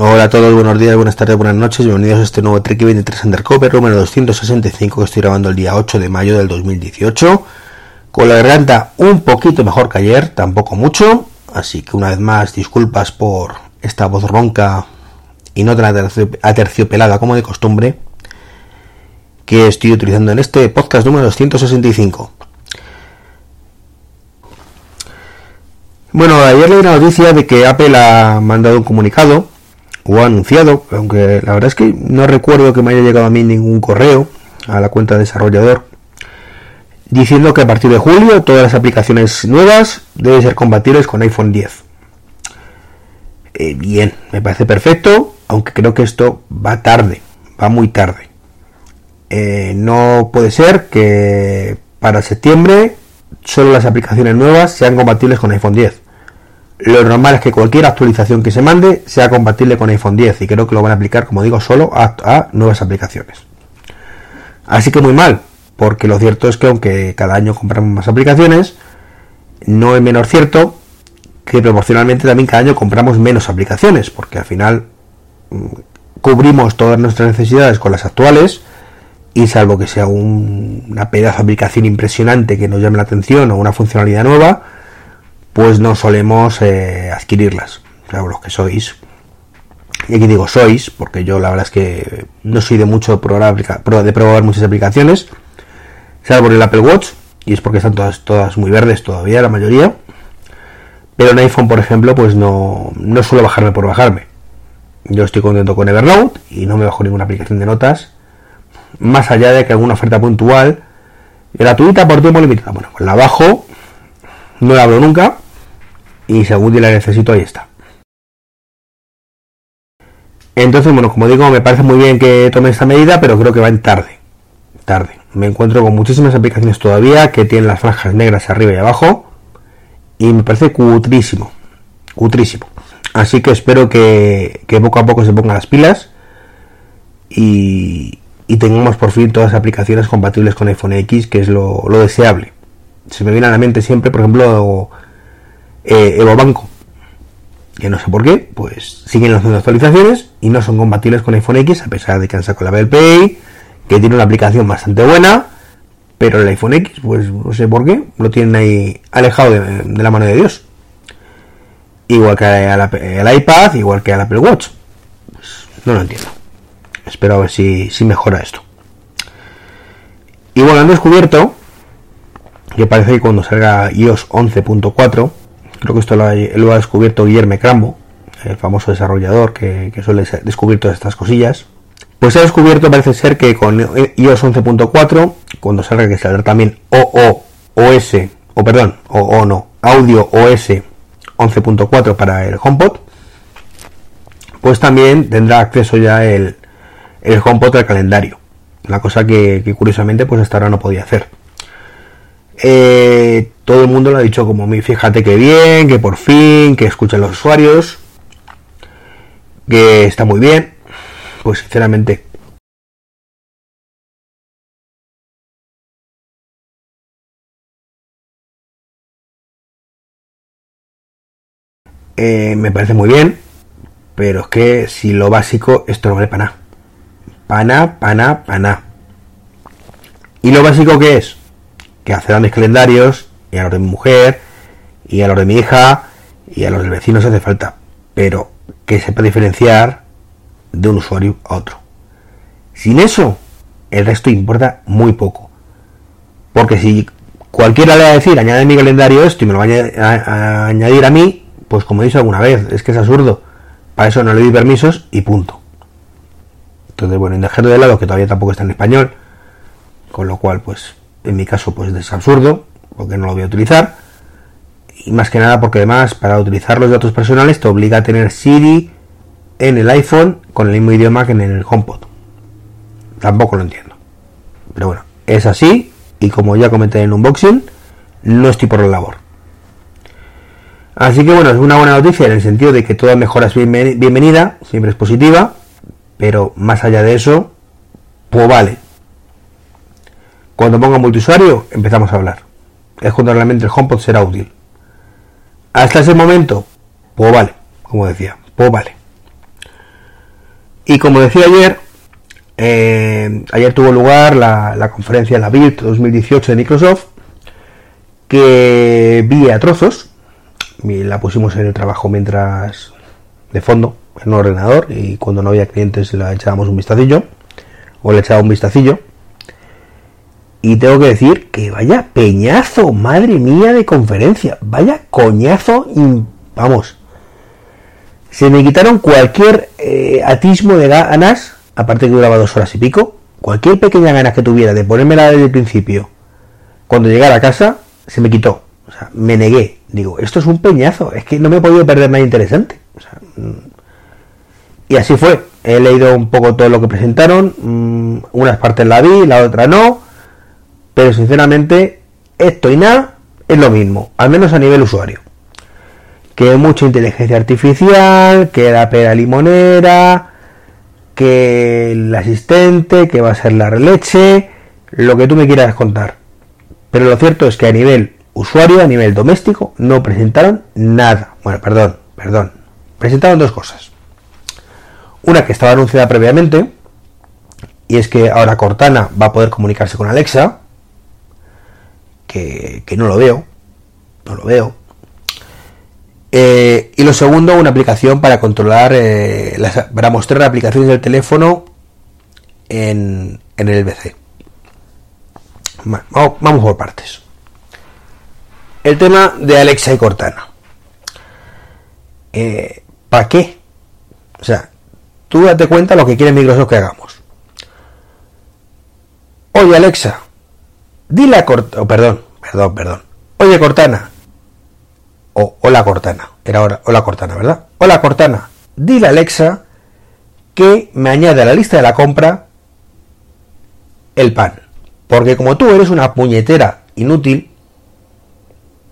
Hola a todos, buenos días, buenas tardes, buenas noches, bienvenidos a este nuevo Trek 23 Undercover número 265 que estoy grabando el día 8 de mayo del 2018 con la garganta un poquito mejor que ayer, tampoco mucho, así que una vez más disculpas por esta voz ronca y no tan aterciopelada como de costumbre que estoy utilizando en este podcast número 265. Bueno, ayer leí la noticia de que Apple ha mandado un comunicado o anunciado, aunque la verdad es que no recuerdo que me haya llegado a mí ningún correo a la cuenta de desarrollador, diciendo que a partir de julio todas las aplicaciones nuevas deben ser compatibles con iPhone 10. Eh, bien, me parece perfecto, aunque creo que esto va tarde, va muy tarde. Eh, no puede ser que para septiembre solo las aplicaciones nuevas sean compatibles con iPhone 10 lo normal es que cualquier actualización que se mande sea compatible con iPhone 10 y creo que lo van a aplicar, como digo, solo a, nuevas aplicaciones. Así que muy mal, porque lo cierto es que aunque cada año compramos más aplicaciones, no es menor cierto que proporcionalmente también cada año compramos menos aplicaciones, porque al final mm, cubrimos todas nuestras necesidades con las actuales y salvo que sea una pedazo de aplicación impresionante que nos llame la atención o una funcionalidad nueva, pues no solemos eh, adquirirlas. Claro, los que sois. Y aquí digo sois, porque yo la verdad es que no soy de mucho probar, de probar muchas aplicaciones, salvo por el Apple Watch, y es porque están todas, todas muy verdes todavía, la mayoría. Pero en iPhone, por ejemplo, pues no, no suelo bajarme por bajarme. Yo estoy contento con Evernote y no me bajo ninguna aplicación de notas, más allá de que alguna oferta puntual gratuita por tiempo limitado. Bueno, pues la bajo, no la abro nunca y según la necesito, ahí está. Entonces, bueno, como digo, me parece muy bien que tome esta medida, pero creo que va en tarde. Tarde. Me encuentro con muchísimas aplicaciones todavía que tienen las franjas negras arriba y abajo. Y me parece cutrísimo. Cutrísimo. Así que espero que, poco a poco se pongan las pilas. Y, tengamos por fin todas las aplicaciones compatibles con iPhone X, que es lo, lo deseable. Se me viene a la mente siempre, por ejemplo, eh, Evo Banco, que no sé por qué, pues siguen haciendo actualizaciones y no son compatibles con iPhone X, a pesar de que han sacado la Apple Pay, que tiene una aplicación bastante buena, pero el iPhone X, pues no sé por qué, lo tienen ahí alejado de, la mano de Dios. Igual que el iPad, igual que el Apple Watch. Pues no lo entiendo. Espero a ver si, si mejora esto. Y bueno, han descubierto que parece que cuando salga iOS 11.4 Creo que esto lo ha, descubierto Guillermo Crambo, el famoso desarrollador que, suele descubrir todas estas cosillas. Pues ha descubierto, parece ser que con iOS 11.4, cuando salga que saldrá también OOS, o perdón, o, no, Audio OS 11.4 para el HomePod, pues también tendrá acceso ya el, el HomePod al calendario. La cosa que, que curiosamente pues hasta ahora no podía hacer. Eh, todo el mundo lo ha dicho como, fíjate que bien, que por fin, que escuchan los usuarios, que está muy bien. Pues sinceramente, eh, me parece muy bien, pero es que si lo básico, esto no vale para nada. Para nada, para nada, ¿Y lo básico qué es? que hacer a mis calendarios y a los de mi mujer y a los de mi hija y a los del vecino se hace falta, pero que sepa diferenciar de un usuario a otro. Sin eso, el resto importa muy poco. Porque si cualquiera le va a decir, añade mi calendario esto y me lo va a, añadir a mí, pues como he dicho alguna vez, es que es absurdo. Para eso no le doy permisos y punto. Entonces, bueno, en dejar de lado que todavía tampoco está en español, con lo cual, pues en mi caso pues es absurdo, porque no lo voy a utilizar. Y más que nada porque además para utilizar los datos personales te obliga a tener Siri en el iPhone con el mismo idioma que en el HomePod. Tampoco lo entiendo. Pero bueno, es así y como ya comenté en el unboxing, no estoy por la labor. Así que bueno, es una buena noticia en el sentido de que toda mejora es bienvenida, siempre es positiva, pero más allá de eso, pues vale, cuando ponga multiusuario, empezamos a hablar. Es cuando realmente el HomePod será útil. Hasta ese momento, pues vale, como decía, pues vale. Y como decía ayer, eh, ayer tuvo lugar la, la conferencia, la Build 2018 de Microsoft, que vi a trozos, y la pusimos en el trabajo mientras de fondo en un ordenador y cuando no había clientes la echábamos un vistacillo o le echaba un vistacillo y tengo que decir que vaya peñazo, madre mía de conferencia, vaya coñazo, vamos, se me quitaron cualquier eh, atismo de ganas, aparte que duraba dos horas y pico, cualquier pequeña ganas que tuviera de ponérmela desde el principio, cuando llegara a casa, se me quitó, o sea, me negué, digo, esto es un peñazo, es que no me he podido perder nada interesante, o sea, mm, y así fue. He leído un poco todo lo que presentaron. Mm, unas partes la vi, la otra no. Pero sinceramente, esto y nada es lo mismo, al menos a nivel usuario. Que mucha inteligencia artificial, que la pera limonera, que el asistente, que va a ser la releche, lo que tú me quieras contar. Pero lo cierto es que a nivel usuario, a nivel doméstico, no presentaron nada. Bueno, perdón, perdón. Presentaron dos cosas. Una que estaba anunciada previamente, y es que ahora Cortana va a poder comunicarse con Alexa, que, no lo veo, no lo veo. Eh, y lo segundo, una aplicación para controlar, eh, para mostrar aplicaciones del teléfono en, en el BC. vamos por partes. El tema de Alexa y Cortana. Eh, ¿Para qué? O sea, Tú date cuenta lo que quiere Microsoft que hagamos. Oye Alexa, dile a Cortana, oh, perdón, perdón, perdón. Oye Cortana, o hola Cortana, era ahora, hola Cortana, ¿verdad? Hola Cortana, dile a Alexa que me añade a la lista de la compra el pan. Porque como tú eres una puñetera inútil,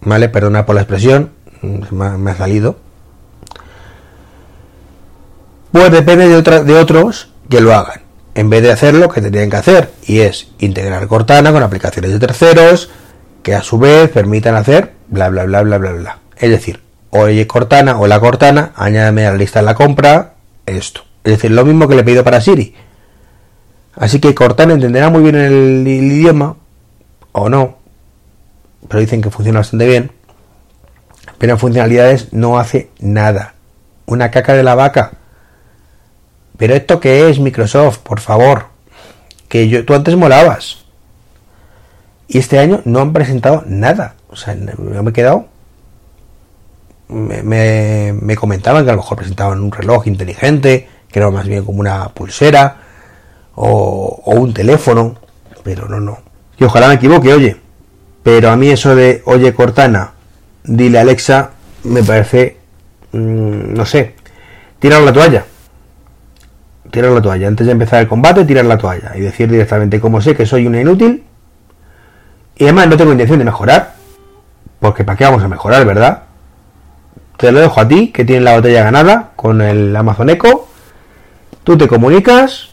¿vale? Perdona por la expresión, me ha salido pues depende de, de otros que lo hagan. En vez de hacer lo que tendrían que hacer, y es integrar Cortana con aplicaciones de terceros que a su vez permitan hacer bla bla bla bla bla bla. Es decir, oye Cortana, o la Cortana, añádame a la lista de la compra esto. Es decir, lo mismo que le he pedido para Siri. Así que Cortana entenderá muy bien el, el idioma, o no, pero dicen que funciona bastante bien. Pero en funcionalidades no hace nada. Una caca de la vaca. Pero esto que es Microsoft, por favor, que yo, tú antes molabas. Y este año no han presentado nada. O sea, me he quedado. Me, me, comentaban que a lo mejor presentaban un reloj inteligente, que era más bien como una pulsera o, o un teléfono, pero no, no. Y ojalá me equivoque, oye. Pero a mí eso de, oye Cortana, dile Alexa, me parece, mmm, no sé, tirar la toalla tirar la toalla. Antes de empezar el combate, tirar la toalla. Y decir directamente, como sé que soy una inútil, y además no tengo intención de mejorar, porque ¿para qué vamos a mejorar, verdad? Te lo dejo a ti, que tienes la botella ganada con el Amazon Echo. Tú te comunicas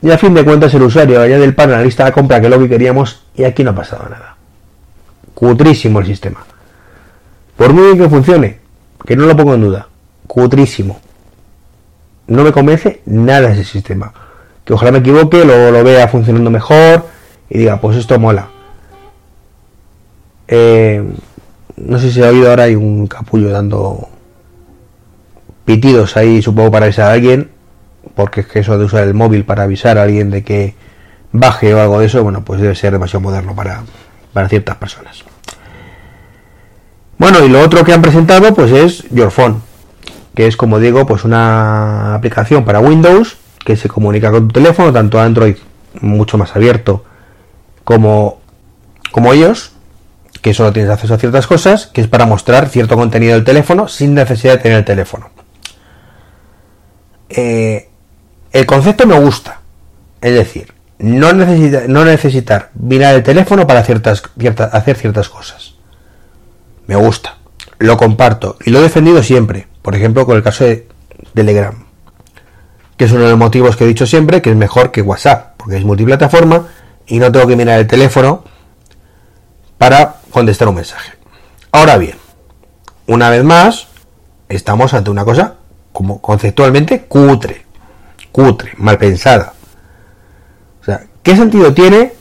y a fin de cuentas el usuario allá del pan la lista de compra que lo que queríamos y aquí no ha pasado nada. Cutrísimo el sistema. Por muy bien que funcione, que no lo pongo en duda. Cutrísimo no me convence nada ese sistema. Que ojalá me equivoque, lo, lo vea funcionando mejor y diga, pues esto mola. Eh, no sé si ha oído ahora hay un capullo dando pitidos ahí, supongo para avisar a alguien, porque es que eso de usar el móvil para avisar a alguien de que baje o algo de eso, bueno, pues debe ser demasiado moderno para, para ciertas personas. Bueno, y lo otro que han presentado pues es Your Phone que es como digo, pues una aplicación para Windows que se comunica con tu teléfono, tanto Android mucho más abierto como, como ellos, que solo tienes acceso a ciertas cosas, que es para mostrar cierto contenido del teléfono sin necesidad de tener el teléfono. Eh, el concepto me gusta, es decir, no, no necesitar mirar el teléfono para ciertas, ciertas, hacer ciertas cosas. Me gusta, lo comparto y lo he defendido siempre por ejemplo, con el caso de Telegram, que es uno de los motivos que he dicho siempre, que es mejor que WhatsApp, porque es multiplataforma y no tengo que mirar el teléfono para contestar un mensaje. Ahora bien, una vez más, estamos ante una cosa como conceptualmente cutre. cutre, mal pensada. O sea, ¿qué sentido tiene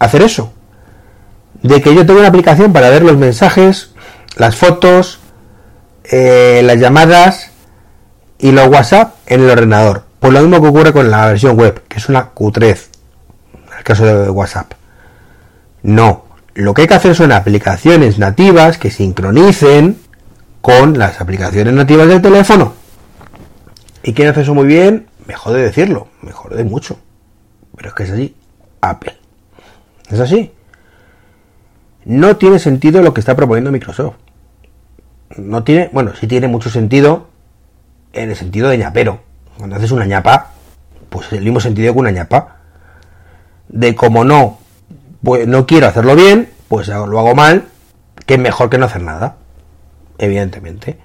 hacer eso? De que yo tengo una aplicación para ver los mensajes, las fotos, eh, las llamadas y los WhatsApp en el ordenador. Pues lo mismo que ocurre con la versión web, que es una cutrez, en el caso de WhatsApp. No, lo que hay que hacer son aplicaciones nativas que sincronicen con las aplicaciones nativas del teléfono. ¿Y quién hace eso muy bien? Mejor de decirlo, mejor de mucho. Pero es que es así, Apple. Es así. No tiene sentido lo que está proponiendo Microsoft. No tiene, bueno, sí tiene mucho sentido en el sentido de ñapero. Cuando haces una ñapa, pues el mismo sentido que una ñapa. De como no, pues no quiero hacerlo bien, pues lo hago mal, que es mejor que no hacer nada. Evidentemente.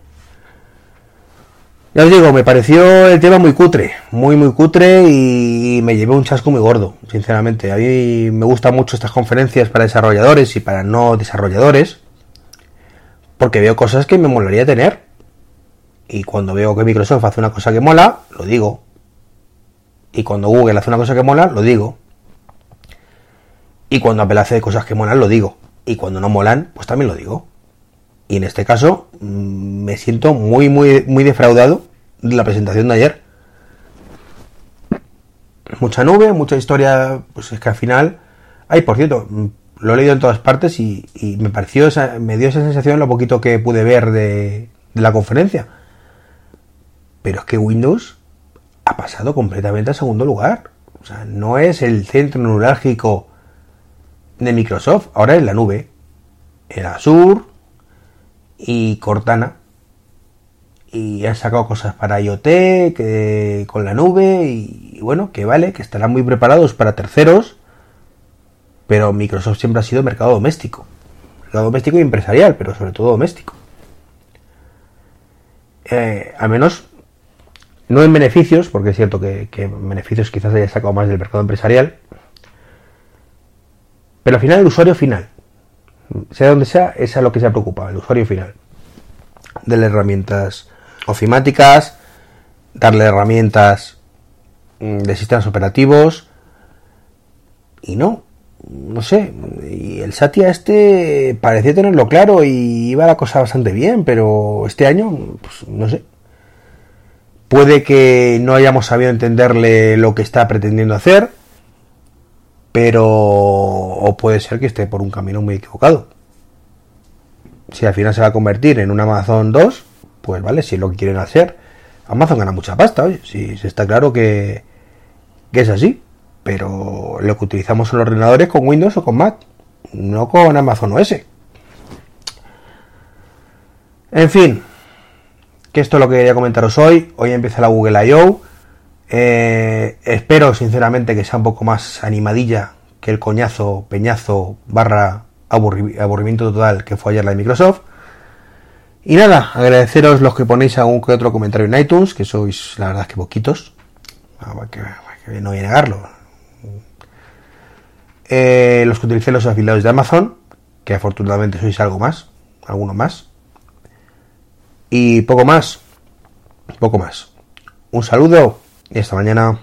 Ya os digo, me pareció el tema muy cutre, muy muy cutre y me llevé un chasco muy gordo, sinceramente. A mí me gustan mucho estas conferencias para desarrolladores y para no desarrolladores, porque veo cosas que me molaría tener. Y cuando veo que Microsoft hace una cosa que mola, lo digo. Y cuando Google hace una cosa que mola, lo digo. Y cuando Apple hace cosas que molan, lo digo. Y cuando no molan, pues también lo digo. Y en este caso, mm, me siento muy, muy, muy defraudado de la presentación de ayer. Mucha nube, mucha historia, pues es que al final. Ay, por cierto, mm, lo he leído en todas partes y, me pareció, esa, me dio esa sensación lo poquito que pude ver de, de la conferencia. Pero es que Windows ha pasado completamente a segundo lugar. O sea, no es el centro neurálgico de Microsoft, ahora es la nube. El Azure y Cortana. Y han sacado cosas para IoT, que, con la nube, y, bueno, que vale, que estarán muy preparados para terceros, pero Microsoft siempre ha sido mercado doméstico. Mercado doméstico y empresarial, pero sobre todo doméstico. Eh, al menos no en beneficios, porque es cierto que, que beneficios quizás haya sacado más del mercado empresarial, pero al final el usuario final, sea donde sea, es a lo que se preocupa, el usuario final. Darle herramientas ofimáticas, darle herramientas mm, de sistemas operativos y no, no sé, y el Satya este parecía tenerlo claro y iba la cosa bastante bien, pero este año, pues no sé. Puede que no hayamos sabido entenderle lo que está pretendiendo hacer, pero o puede ser que esté por un camino muy equivocado. Si al final se va a convertir en un Amazon 2, pues vale, si es lo que quieren hacer. Amazon gana mucha pasta, oye, si está claro que, que es así, pero lo que utilizamos en los ordenadores con Windows o con Mac, no con Amazon OS. En fin, que esto es lo que quería comentaros hoy. Hoy empieza la Google I.O. Eh, espero sinceramente que sea un poco más animadilla que el coñazo, peñazo, barra aburrimiento total que fue ayer la de Microsoft. Y nada, agradeceros los que ponéis algún que otro comentario en iTunes, que sois la verdad que poquitos. Ah, no voy a negarlo. Eh, los que utilicéis los afiliados de Amazon, que afortunadamente sois algo más, alguno más. Y poco más, poco más. Un saludo y hasta mañana.